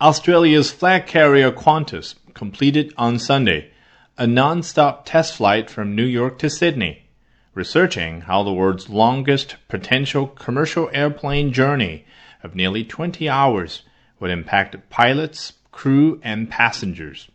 Australia's flag carrier Qantas completed on Sunday a non-stop test flight from New York to Sydney, researching how the world's longest potential commercial airplane journey of nearly 20 hours would impact pilots, crew and passengers.